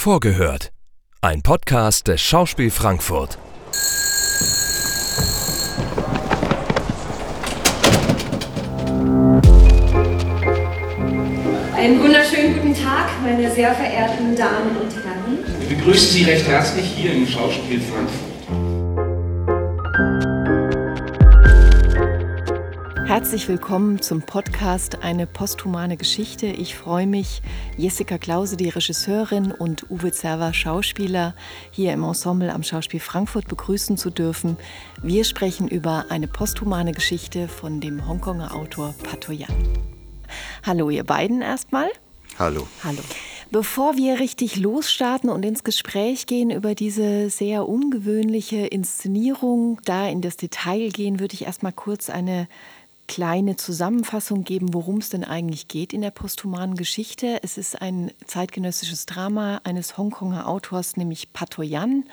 Vorgehört. Ein Podcast des Schauspiel Frankfurt. Einen wunderschönen guten Tag, meine sehr verehrten Damen und Herren. Ich begrüße Sie recht herzlich hier im Schauspiel Frankfurt. Herzlich willkommen zum Podcast Eine posthumane Geschichte. Ich freue mich, Jessica Klause, die Regisseurin, und Uwe Zerwer, Schauspieler, hier im Ensemble am Schauspiel Frankfurt begrüßen zu dürfen. Wir sprechen über eine posthumane Geschichte von dem Hongkonger Autor Patoyan. Hallo, ihr beiden erstmal. Hallo. Hallo. Bevor wir richtig losstarten und ins Gespräch gehen über diese sehr ungewöhnliche Inszenierung, da in das Detail gehen, würde ich erstmal kurz eine kleine Zusammenfassung geben, worum es denn eigentlich geht in der posthumanen Geschichte. Es ist ein zeitgenössisches Drama eines Hongkonger Autors, nämlich Patoyan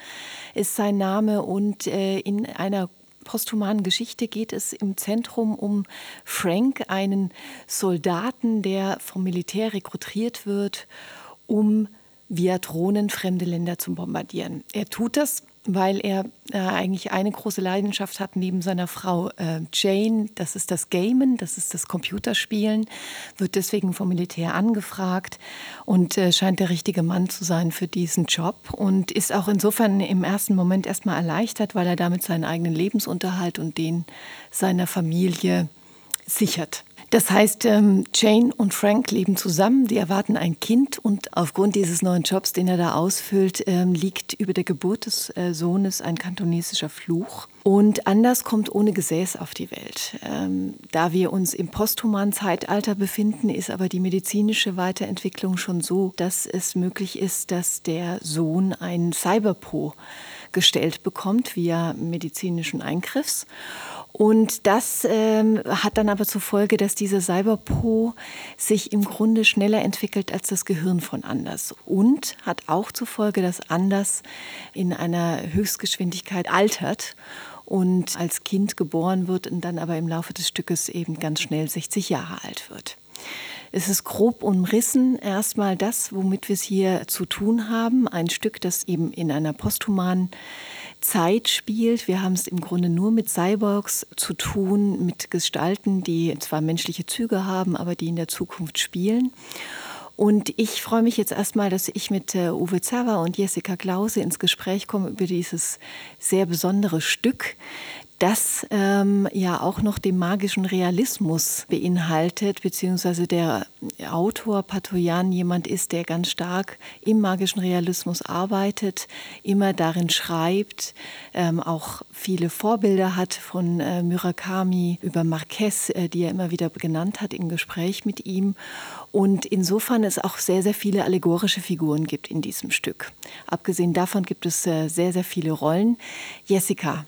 ist sein Name. Und äh, in einer posthumanen Geschichte geht es im Zentrum um Frank, einen Soldaten, der vom Militär rekrutiert wird, um via Drohnen fremde Länder zu bombardieren. Er tut das weil er äh, eigentlich eine große Leidenschaft hat neben seiner Frau äh, Jane. Das ist das Gamen, das ist das Computerspielen, wird deswegen vom Militär angefragt und äh, scheint der richtige Mann zu sein für diesen Job und ist auch insofern im ersten Moment erstmal erleichtert, weil er damit seinen eigenen Lebensunterhalt und den seiner Familie sichert. Das heißt, ähm, Jane und Frank leben zusammen, die erwarten ein Kind und aufgrund dieses neuen Jobs, den er da ausfüllt, ähm, liegt über der Geburt des äh, Sohnes ein kantonesischer Fluch. Und Anders kommt ohne Gesäß auf die Welt. Ähm, da wir uns im posthumanen Zeitalter befinden, ist aber die medizinische Weiterentwicklung schon so, dass es möglich ist, dass der Sohn ein Cyberpo gestellt bekommt via medizinischen Eingriffs. Und das ähm, hat dann aber zur Folge, dass dieser Cyberpo sich im Grunde schneller entwickelt als das Gehirn von Anders. Und hat auch zur Folge, dass Anders in einer Höchstgeschwindigkeit altert und als Kind geboren wird und dann aber im Laufe des Stückes eben ganz schnell 60 Jahre alt wird. Es ist grob umrissen erstmal das, womit wir es hier zu tun haben. Ein Stück, das eben in einer posthumanen Zeit spielt. Wir haben es im Grunde nur mit Cyborgs zu tun, mit Gestalten, die zwar menschliche Züge haben, aber die in der Zukunft spielen. Und ich freue mich jetzt erstmal, dass ich mit äh, Uwe Zerwer und Jessica Klause ins Gespräch komme über dieses sehr besondere Stück, das ähm, ja auch noch den magischen Realismus beinhaltet, beziehungsweise der Autor Patoyan jemand ist, der ganz stark im magischen Realismus arbeitet, immer darin schreibt, ähm, auch viele Vorbilder hat von äh, Murakami über Marquez, äh, die er immer wieder genannt hat im Gespräch mit ihm. Und insofern es auch sehr, sehr viele allegorische Figuren gibt in diesem Stück. Abgesehen davon gibt es äh, sehr, sehr viele Rollen. Jessica,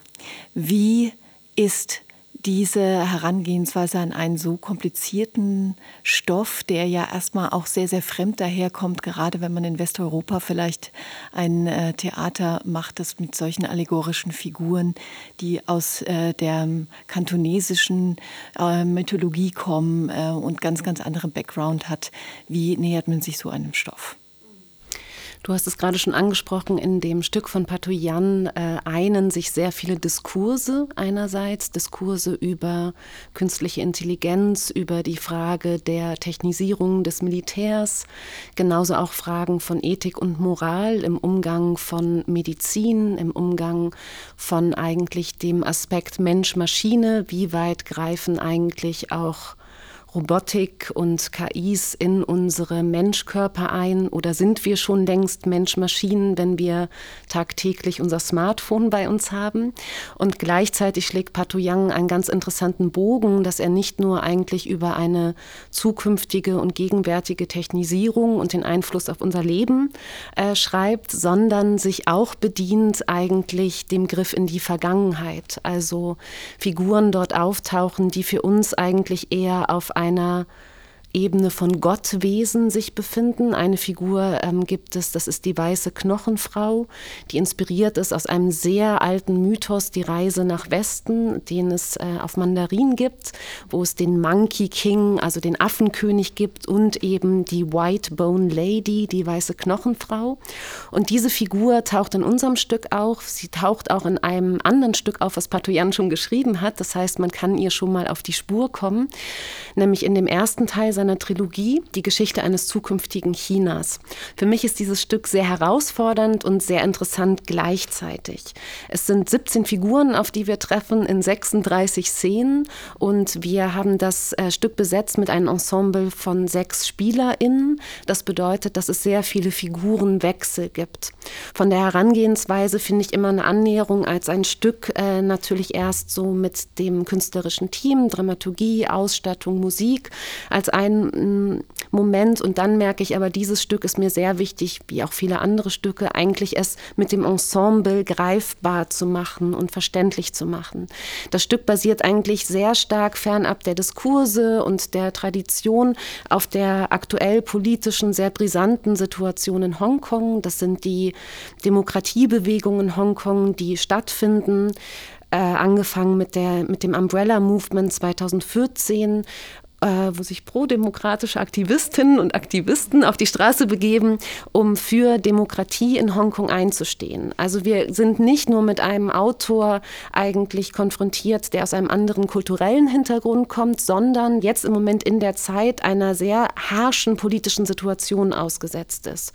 wie ist diese Herangehensweise an einen so komplizierten Stoff, der ja erstmal auch sehr, sehr fremd daherkommt, gerade wenn man in Westeuropa vielleicht ein äh, Theater macht, das mit solchen allegorischen Figuren, die aus äh, der kantonesischen äh, Mythologie kommen und ganz, ganz anderen Background hat. Wie nähert man sich so einem Stoff? Du hast es gerade schon angesprochen, in dem Stück von Patoyan äh, einen sich sehr viele Diskurse einerseits, Diskurse über künstliche Intelligenz, über die Frage der Technisierung des Militärs, genauso auch Fragen von Ethik und Moral im Umgang von Medizin, im Umgang von eigentlich dem Aspekt Mensch-Maschine, wie weit greifen eigentlich auch Robotik und KIs in unsere Menschkörper ein oder sind wir schon längst Mensch-Maschinen, wenn wir tagtäglich unser Smartphone bei uns haben? Und gleichzeitig schlägt Pato Young einen ganz interessanten Bogen, dass er nicht nur eigentlich über eine zukünftige und gegenwärtige Technisierung und den Einfluss auf unser Leben äh, schreibt, sondern sich auch bedient eigentlich dem Griff in die Vergangenheit. Also Figuren dort auftauchen, die für uns eigentlich eher auf einer Ebene von Gottwesen sich befinden. Eine Figur ähm, gibt es, das ist die weiße Knochenfrau, die inspiriert ist aus einem sehr alten Mythos, die Reise nach Westen, den es äh, auf Mandarin gibt, wo es den Monkey King, also den Affenkönig gibt und eben die White Bone Lady, die weiße Knochenfrau. Und diese Figur taucht in unserem Stück auch. Sie taucht auch in einem anderen Stück auf, was Patoyan schon geschrieben hat. Das heißt, man kann ihr schon mal auf die Spur kommen, nämlich in dem ersten Teil seiner Trilogie, die Geschichte eines zukünftigen Chinas. Für mich ist dieses Stück sehr herausfordernd und sehr interessant gleichzeitig. Es sind 17 Figuren, auf die wir treffen, in 36 Szenen und wir haben das äh, Stück besetzt mit einem Ensemble von sechs SpielerInnen. Das bedeutet, dass es sehr viele Figurenwechsel gibt. Von der Herangehensweise finde ich immer eine Annäherung als ein Stück äh, natürlich erst so mit dem künstlerischen Team, Dramaturgie, Ausstattung, Musik als ein einen mm, Moment und dann merke ich aber, dieses Stück ist mir sehr wichtig, wie auch viele andere Stücke, eigentlich es mit dem Ensemble greifbar zu machen und verständlich zu machen. Das Stück basiert eigentlich sehr stark fernab der Diskurse und der Tradition auf der aktuell politischen, sehr brisanten Situation in Hongkong. Das sind die Demokratiebewegungen in Hongkong, die stattfinden. Äh, angefangen mit, der, mit dem Umbrella Movement 2014 äh, wo sich prodemokratische Aktivistinnen und Aktivisten auf die Straße begeben, um für Demokratie in Hongkong einzustehen. Also wir sind nicht nur mit einem Autor eigentlich konfrontiert, der aus einem anderen kulturellen Hintergrund kommt, sondern jetzt im Moment in der Zeit einer sehr harschen politischen Situation ausgesetzt ist.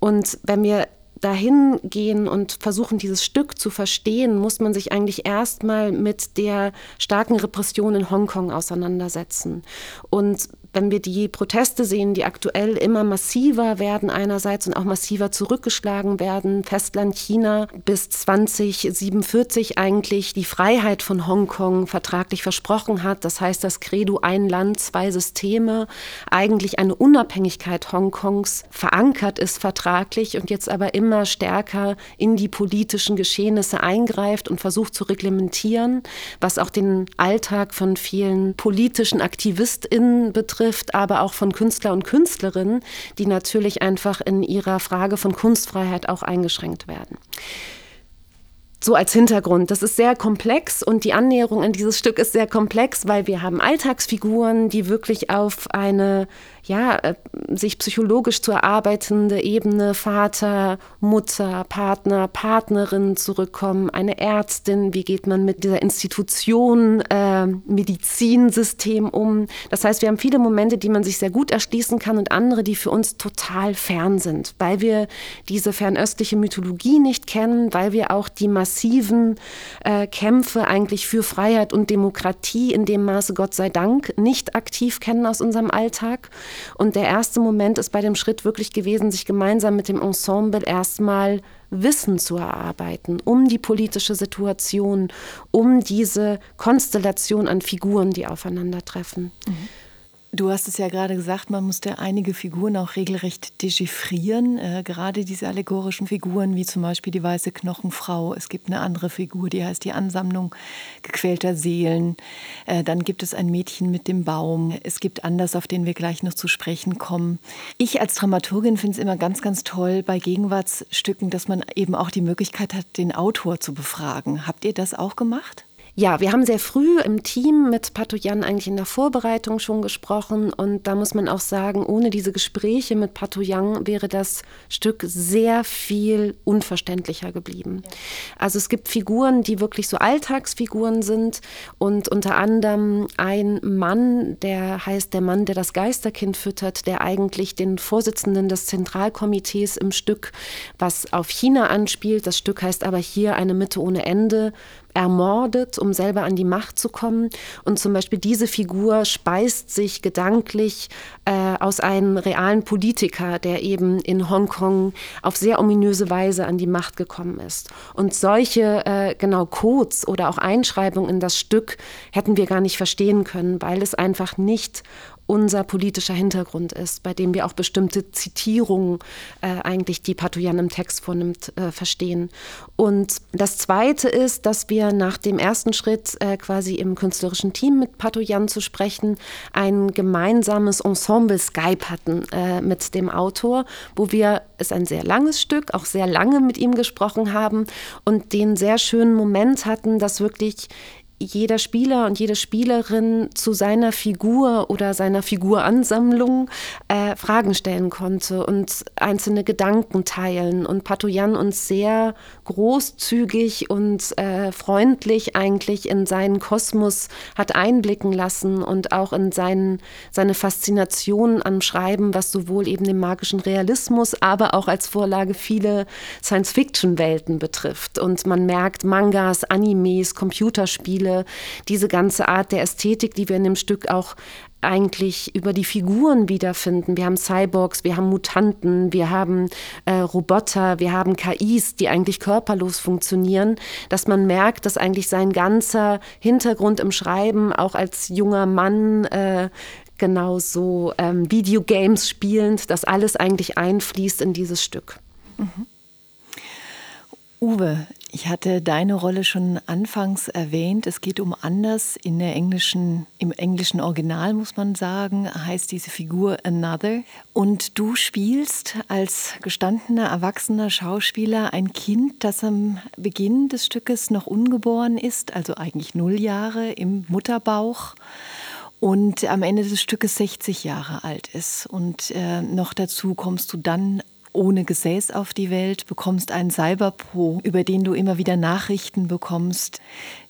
Und wenn wir dahin gehen und versuchen, dieses Stück zu verstehen, muss man sich eigentlich erstmal mit der starken Repression in Hongkong auseinandersetzen. Und wenn wir die Proteste sehen, die aktuell immer massiver werden einerseits und auch massiver zurückgeschlagen werden, Festland China bis 2047 eigentlich die Freiheit von Hongkong vertraglich versprochen hat. Das heißt, das Credo ein Land, zwei Systeme, eigentlich eine Unabhängigkeit Hongkongs verankert ist vertraglich und jetzt aber immer stärker in die politischen Geschehnisse eingreift und versucht zu reglementieren, was auch den Alltag von vielen politischen AktivistInnen betrifft betrifft, aber auch von Künstler und Künstlerinnen, die natürlich einfach in ihrer Frage von Kunstfreiheit auch eingeschränkt werden. So als Hintergrund. Das ist sehr komplex und die Annäherung an dieses Stück ist sehr komplex, weil wir haben Alltagsfiguren, die wirklich auf eine ja, äh, sich psychologisch zu erarbeitende Ebene Vater, Mutter, Partner, Partnerin zurückkommen, eine Ärztin, wie geht man mit dieser Institution, äh, Medizinsystem um. Das heißt, wir haben viele Momente, die man sich sehr gut erschließen kann und andere, die für uns total fern sind, weil wir diese fernöstliche Mythologie nicht kennen, weil wir auch die massiven äh, Kämpfe eigentlich für Freiheit und Demokratie in dem Maße, Gott sei Dank, nicht aktiv kennen aus unserem Alltag. Und der erste Moment ist bei dem Schritt wirklich gewesen, sich gemeinsam mit dem Ensemble erstmal Wissen zu erarbeiten, um die politische Situation, um diese Konstellation an Figuren, die aufeinandertreffen. Mhm. Du hast es ja gerade gesagt, man musste einige Figuren auch regelrecht dechiffrieren. Äh, gerade diese allegorischen Figuren, wie zum Beispiel die weiße Knochenfrau. Es gibt eine andere Figur, die heißt die Ansammlung gequälter Seelen. Äh, dann gibt es ein Mädchen mit dem Baum. Es gibt Anders, auf den wir gleich noch zu sprechen kommen. Ich als Dramaturgin finde es immer ganz, ganz toll bei Gegenwartsstücken, dass man eben auch die Möglichkeit hat, den Autor zu befragen. Habt ihr das auch gemacht? Ja, wir haben sehr früh im Team mit Patoyan eigentlich in der Vorbereitung schon gesprochen und da muss man auch sagen, ohne diese Gespräche mit Patoyan wäre das Stück sehr viel unverständlicher geblieben. Also es gibt Figuren, die wirklich so Alltagsfiguren sind und unter anderem ein Mann, der heißt der Mann, der das Geisterkind füttert, der eigentlich den Vorsitzenden des Zentralkomitees im Stück, was auf China anspielt. Das Stück heißt aber hier eine Mitte ohne Ende ermordet, um selber an die Macht zu kommen. Und zum Beispiel diese Figur speist sich gedanklich äh, aus einem realen Politiker, der eben in Hongkong auf sehr ominöse Weise an die Macht gekommen ist. Und solche äh, genau Codes oder auch Einschreibungen in das Stück hätten wir gar nicht verstehen können, weil es einfach nicht unser politischer Hintergrund ist, bei dem wir auch bestimmte Zitierungen äh, eigentlich, die Patoyan im Text vornimmt, äh, verstehen. Und das Zweite ist, dass wir nach dem ersten Schritt äh, quasi im künstlerischen Team mit Patoyan zu sprechen, ein gemeinsames Ensemble Skype hatten äh, mit dem Autor, wo wir, es ein sehr langes Stück, auch sehr lange mit ihm gesprochen haben und den sehr schönen Moment hatten, dass wirklich jeder Spieler und jede Spielerin zu seiner Figur oder seiner Figuransammlung äh, Fragen stellen konnte und einzelne Gedanken teilen. Und Patoyan uns sehr großzügig und äh, freundlich eigentlich in seinen Kosmos hat einblicken lassen und auch in seinen, seine Faszination am Schreiben, was sowohl eben den magischen Realismus, aber auch als Vorlage viele Science-Fiction-Welten betrifft. Und man merkt Mangas, Animes, Computerspiele, diese ganze Art der Ästhetik, die wir in dem Stück auch eigentlich über die Figuren wiederfinden. Wir haben Cyborgs, wir haben Mutanten, wir haben äh, Roboter, wir haben KIs, die eigentlich körperlos funktionieren, dass man merkt, dass eigentlich sein ganzer Hintergrund im Schreiben auch als junger Mann äh, genauso ähm, Videogames spielend, dass alles eigentlich einfließt in dieses Stück. Mhm. Uwe, ich hatte deine Rolle schon anfangs erwähnt. Es geht um anders. In der englischen, Im englischen Original muss man sagen, heißt diese Figur Another. Und du spielst als gestandener, erwachsener Schauspieler ein Kind, das am Beginn des Stückes noch ungeboren ist, also eigentlich null Jahre im Mutterbauch und am Ende des Stückes 60 Jahre alt ist. Und äh, noch dazu kommst du dann ohne Gesäß auf die Welt, bekommst einen Cyberpro, über den du immer wieder Nachrichten bekommst.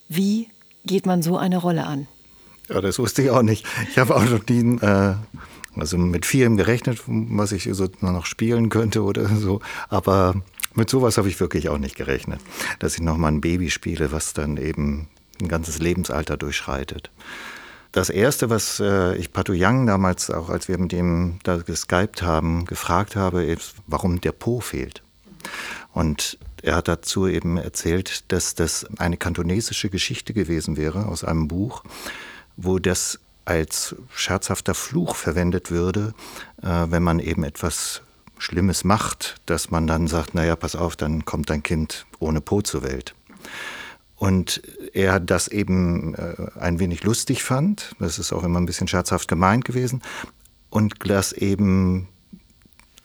Wie geht man so eine Rolle an? Ja, das wusste ich auch nicht. Ich habe auch noch nie, äh, also mit vielem gerechnet, was ich so noch spielen könnte oder so. Aber mit sowas habe ich wirklich auch nicht gerechnet, dass ich noch mal ein Baby spiele, was dann eben ein ganzes Lebensalter durchschreitet. Das Erste, was äh, ich Pato Young damals, auch als wir mit ihm da geskypt haben, gefragt habe, ist, warum der Po fehlt. Und er hat dazu eben erzählt, dass das eine kantonesische Geschichte gewesen wäre aus einem Buch, wo das als scherzhafter Fluch verwendet würde, äh, wenn man eben etwas Schlimmes macht, dass man dann sagt, naja, pass auf, dann kommt dein Kind ohne Po zur Welt. Und er das eben äh, ein wenig lustig fand, das ist auch immer ein bisschen scherzhaft gemeint gewesen, und das eben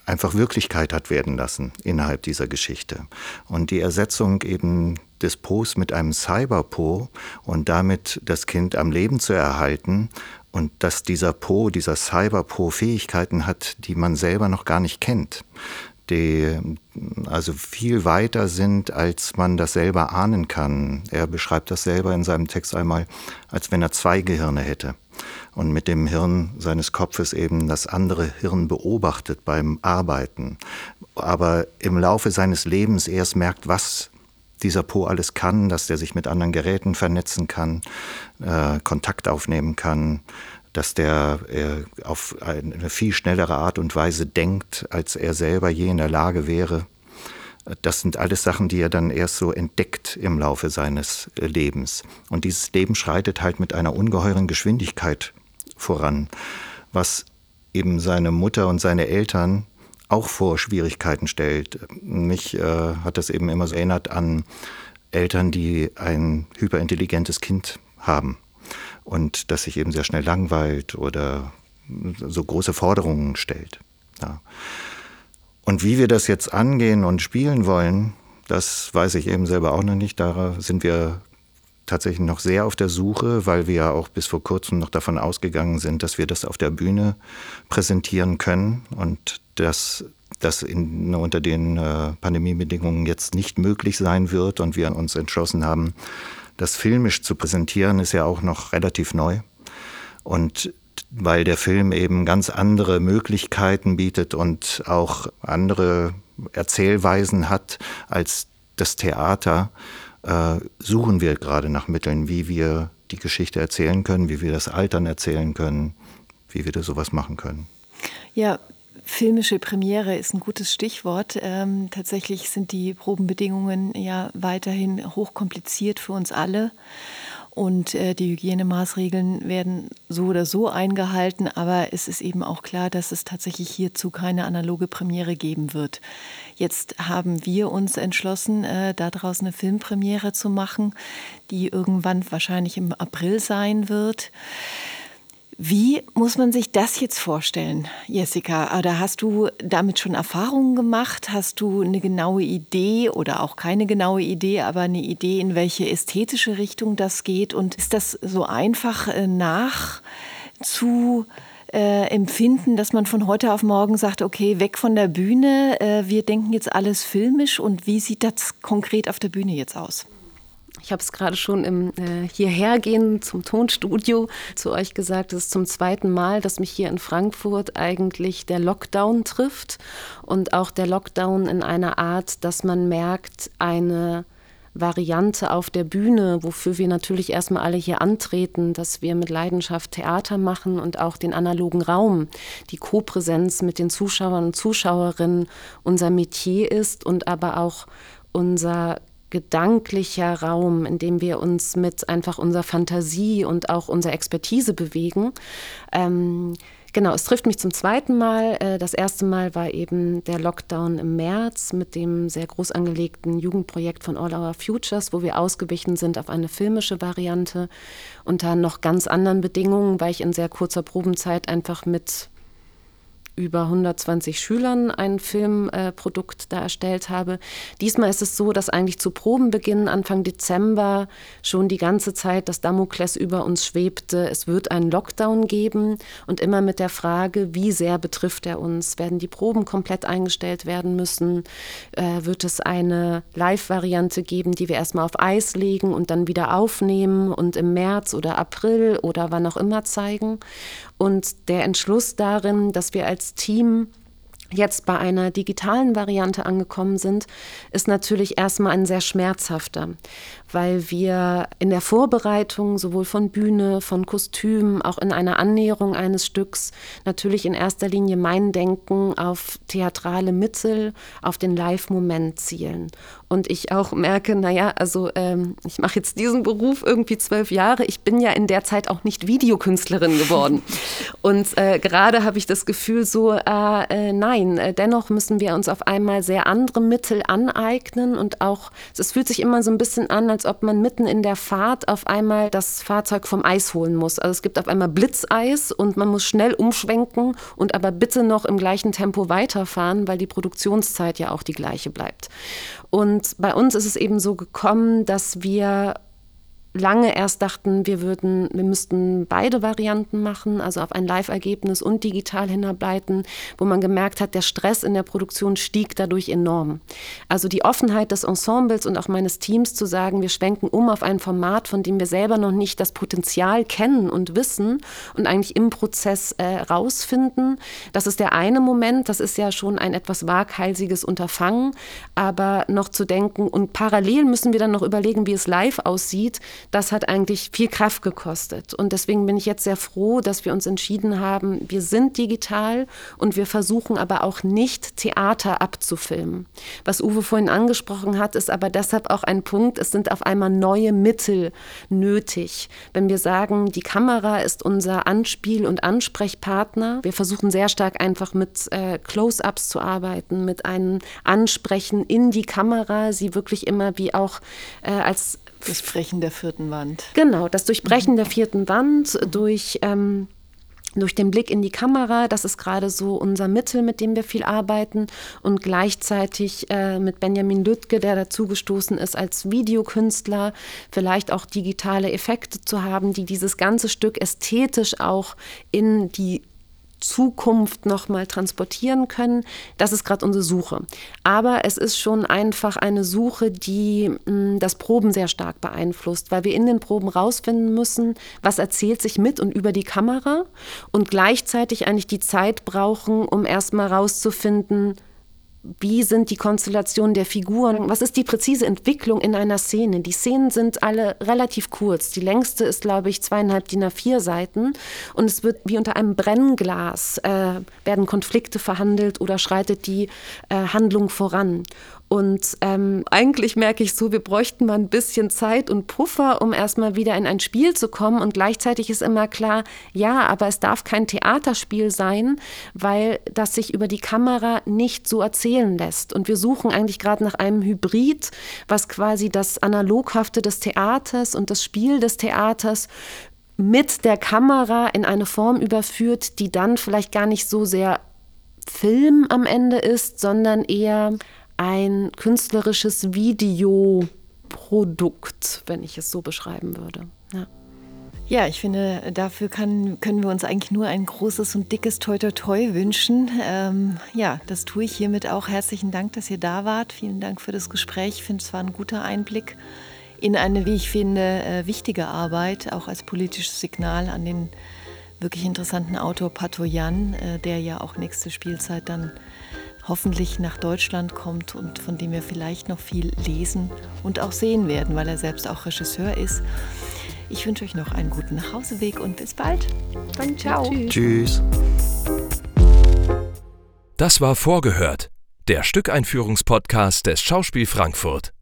einfach Wirklichkeit hat werden lassen innerhalb dieser Geschichte. Und die Ersetzung eben des Po's mit einem Cyber-Po und damit das Kind am Leben zu erhalten. Und dass dieser Po, dieser Cyber-Po Fähigkeiten hat, die man selber noch gar nicht kennt die also viel weiter sind, als man das selber ahnen kann. Er beschreibt das selber in seinem Text einmal, als wenn er zwei Gehirne hätte und mit dem Hirn seines Kopfes eben das andere Hirn beobachtet beim Arbeiten, aber im Laufe seines Lebens erst merkt, was dieser Po alles kann, dass der sich mit anderen Geräten vernetzen kann, äh, Kontakt aufnehmen kann, dass der äh, auf eine viel schnellere Art und Weise denkt, als er selber je in der Lage wäre. Das sind alles Sachen, die er dann erst so entdeckt im Laufe seines äh, Lebens. Und dieses Leben schreitet halt mit einer ungeheuren Geschwindigkeit voran, was eben seine Mutter und seine Eltern auch vor Schwierigkeiten stellt. Mich äh, hat das eben immer so erinnert an Eltern, die ein hyperintelligentes Kind haben und das sich eben sehr schnell langweilt oder so große Forderungen stellt. Ja. Und wie wir das jetzt angehen und spielen wollen, das weiß ich eben selber auch noch nicht. Da sind wir tatsächlich noch sehr auf der Suche, weil wir ja auch bis vor kurzem noch davon ausgegangen sind, dass wir das auf der Bühne präsentieren können und dass das in, unter den äh, Pandemiebedingungen jetzt nicht möglich sein wird und wir uns entschlossen haben, das filmisch zu präsentieren, ist ja auch noch relativ neu. Und weil der Film eben ganz andere Möglichkeiten bietet und auch andere Erzählweisen hat als das Theater, äh, suchen wir gerade nach Mitteln, wie wir die Geschichte erzählen können, wie wir das Altern erzählen können, wie wir da sowas machen können. Ja, Filmische Premiere ist ein gutes Stichwort. Ähm, tatsächlich sind die Probenbedingungen ja weiterhin hochkompliziert für uns alle. und äh, die Hygienemaßregeln werden so oder so eingehalten, aber es ist eben auch klar, dass es tatsächlich hierzu keine analoge Premiere geben wird. Jetzt haben wir uns entschlossen, äh, daraus eine Filmpremiere zu machen, die irgendwann wahrscheinlich im April sein wird. Wie muss man sich das jetzt vorstellen, Jessica? Oder hast du damit schon Erfahrungen gemacht? Hast du eine genaue Idee oder auch keine genaue Idee, aber eine Idee, in welche ästhetische Richtung das geht? Und ist das so einfach äh, nach äh, empfinden, dass man von heute auf morgen sagt, okay, weg von der Bühne, äh, wir denken jetzt alles filmisch und wie sieht das konkret auf der Bühne jetzt aus? Ich habe es gerade schon im äh, Hierhergehen zum Tonstudio zu euch gesagt. Es ist zum zweiten Mal, dass mich hier in Frankfurt eigentlich der Lockdown trifft und auch der Lockdown in einer Art, dass man merkt, eine Variante auf der Bühne, wofür wir natürlich erstmal alle hier antreten, dass wir mit Leidenschaft Theater machen und auch den analogen Raum, die Kopräsenz mit den Zuschauern und Zuschauerinnen unser Metier ist und aber auch unser gedanklicher Raum, in dem wir uns mit einfach unserer Fantasie und auch unserer Expertise bewegen. Ähm, genau, es trifft mich zum zweiten Mal. Äh, das erste Mal war eben der Lockdown im März mit dem sehr groß angelegten Jugendprojekt von All Our Futures, wo wir ausgewichen sind auf eine filmische Variante unter noch ganz anderen Bedingungen, weil ich in sehr kurzer Probenzeit einfach mit über 120 Schülern ein Filmprodukt äh, da erstellt habe. Diesmal ist es so, dass eigentlich zu Probenbeginn Anfang Dezember schon die ganze Zeit das Damokles über uns schwebte. Es wird einen Lockdown geben und immer mit der Frage, wie sehr betrifft er uns? Werden die Proben komplett eingestellt werden müssen? Äh, wird es eine Live-Variante geben, die wir erstmal auf Eis legen und dann wieder aufnehmen und im März oder April oder wann auch immer zeigen? Und der Entschluss darin, dass wir als Team jetzt bei einer digitalen Variante angekommen sind, ist natürlich erstmal ein sehr schmerzhafter, weil wir in der Vorbereitung sowohl von Bühne, von Kostümen, auch in einer Annäherung eines Stücks natürlich in erster Linie mein Denken auf theatrale Mittel, auf den Live-Moment zielen. Und ich auch merke, naja, also ähm, ich mache jetzt diesen Beruf irgendwie zwölf Jahre. Ich bin ja in der Zeit auch nicht Videokünstlerin geworden. Und äh, gerade habe ich das Gefühl so, äh, äh, nein, äh, dennoch müssen wir uns auf einmal sehr andere Mittel aneignen und auch, es fühlt sich immer so ein bisschen an, als ob man mitten in der Fahrt auf einmal das Fahrzeug vom Eis holen muss. Also es gibt auf einmal Blitzeis und man muss schnell umschwenken und aber bitte noch im gleichen Tempo weiterfahren, weil die Produktionszeit ja auch die gleiche bleibt. Und bei uns ist es eben so gekommen, dass wir lange erst dachten, wir würden, wir müssten beide Varianten machen, also auf ein Live-Ergebnis und digital hinarbeiten, wo man gemerkt hat, der Stress in der Produktion stieg dadurch enorm. Also die Offenheit des Ensembles und auch meines Teams zu sagen, wir schwenken um auf ein Format, von dem wir selber noch nicht das Potenzial kennen und wissen und eigentlich im Prozess äh, rausfinden. Das ist der eine Moment, das ist ja schon ein etwas waghalsiges Unterfangen, aber noch zu denken und parallel müssen wir dann noch überlegen, wie es live aussieht, das hat eigentlich viel Kraft gekostet. Und deswegen bin ich jetzt sehr froh, dass wir uns entschieden haben, wir sind digital und wir versuchen aber auch nicht Theater abzufilmen. Was Uwe vorhin angesprochen hat, ist aber deshalb auch ein Punkt, es sind auf einmal neue Mittel nötig. Wenn wir sagen, die Kamera ist unser Anspiel- und Ansprechpartner, wir versuchen sehr stark einfach mit äh, Close-ups zu arbeiten, mit einem Ansprechen in die Kamera, sie wirklich immer wie auch äh, als das Brechen der vierten Wand. Genau, das Durchbrechen mhm. der vierten Wand durch, ähm, durch den Blick in die Kamera. Das ist gerade so unser Mittel, mit dem wir viel arbeiten. Und gleichzeitig äh, mit Benjamin Lüttke, der dazugestoßen ist als Videokünstler, vielleicht auch digitale Effekte zu haben, die dieses ganze Stück ästhetisch auch in die Zukunft nochmal transportieren können. Das ist gerade unsere Suche. Aber es ist schon einfach eine Suche, die hm, das Proben sehr stark beeinflusst, weil wir in den Proben rausfinden müssen, was erzählt sich mit und über die Kamera und gleichzeitig eigentlich die Zeit brauchen, um erstmal rauszufinden, wie sind die Konstellationen der Figuren? Was ist die präzise Entwicklung in einer Szene? Die Szenen sind alle relativ kurz. Die längste ist, glaube ich, zweieinhalb DIN A4 Seiten. Und es wird wie unter einem Brennglas, äh, werden Konflikte verhandelt oder schreitet die äh, Handlung voran. Und ähm, eigentlich merke ich so, wir bräuchten mal ein bisschen Zeit und Puffer, um erstmal wieder in ein Spiel zu kommen. Und gleichzeitig ist immer klar, ja, aber es darf kein Theaterspiel sein, weil das sich über die Kamera nicht so erzählen lässt. Und wir suchen eigentlich gerade nach einem Hybrid, was quasi das Analoghafte des Theaters und das Spiel des Theaters mit der Kamera in eine Form überführt, die dann vielleicht gar nicht so sehr Film am Ende ist, sondern eher ein künstlerisches Videoprodukt, wenn ich es so beschreiben würde. Ja. Ja, ich finde, dafür kann, können wir uns eigentlich nur ein großes und dickes Toi Toi Toi wünschen. Ähm, ja, das tue ich hiermit auch. Herzlichen Dank, dass ihr da wart. Vielen Dank für das Gespräch. Ich finde, es war ein guter Einblick in eine, wie ich finde, äh, wichtige Arbeit, auch als politisches Signal an den wirklich interessanten Autor Patoyan, äh, der ja auch nächste Spielzeit dann hoffentlich nach Deutschland kommt und von dem wir vielleicht noch viel lesen und auch sehen werden, weil er selbst auch Regisseur ist. Ich wünsche euch noch einen guten Nachhauseweg und bis bald. Dann ciao. Tschüss. Tschüss. Das war Vorgehört, der Stückeinführungspodcast des Schauspiel Frankfurt.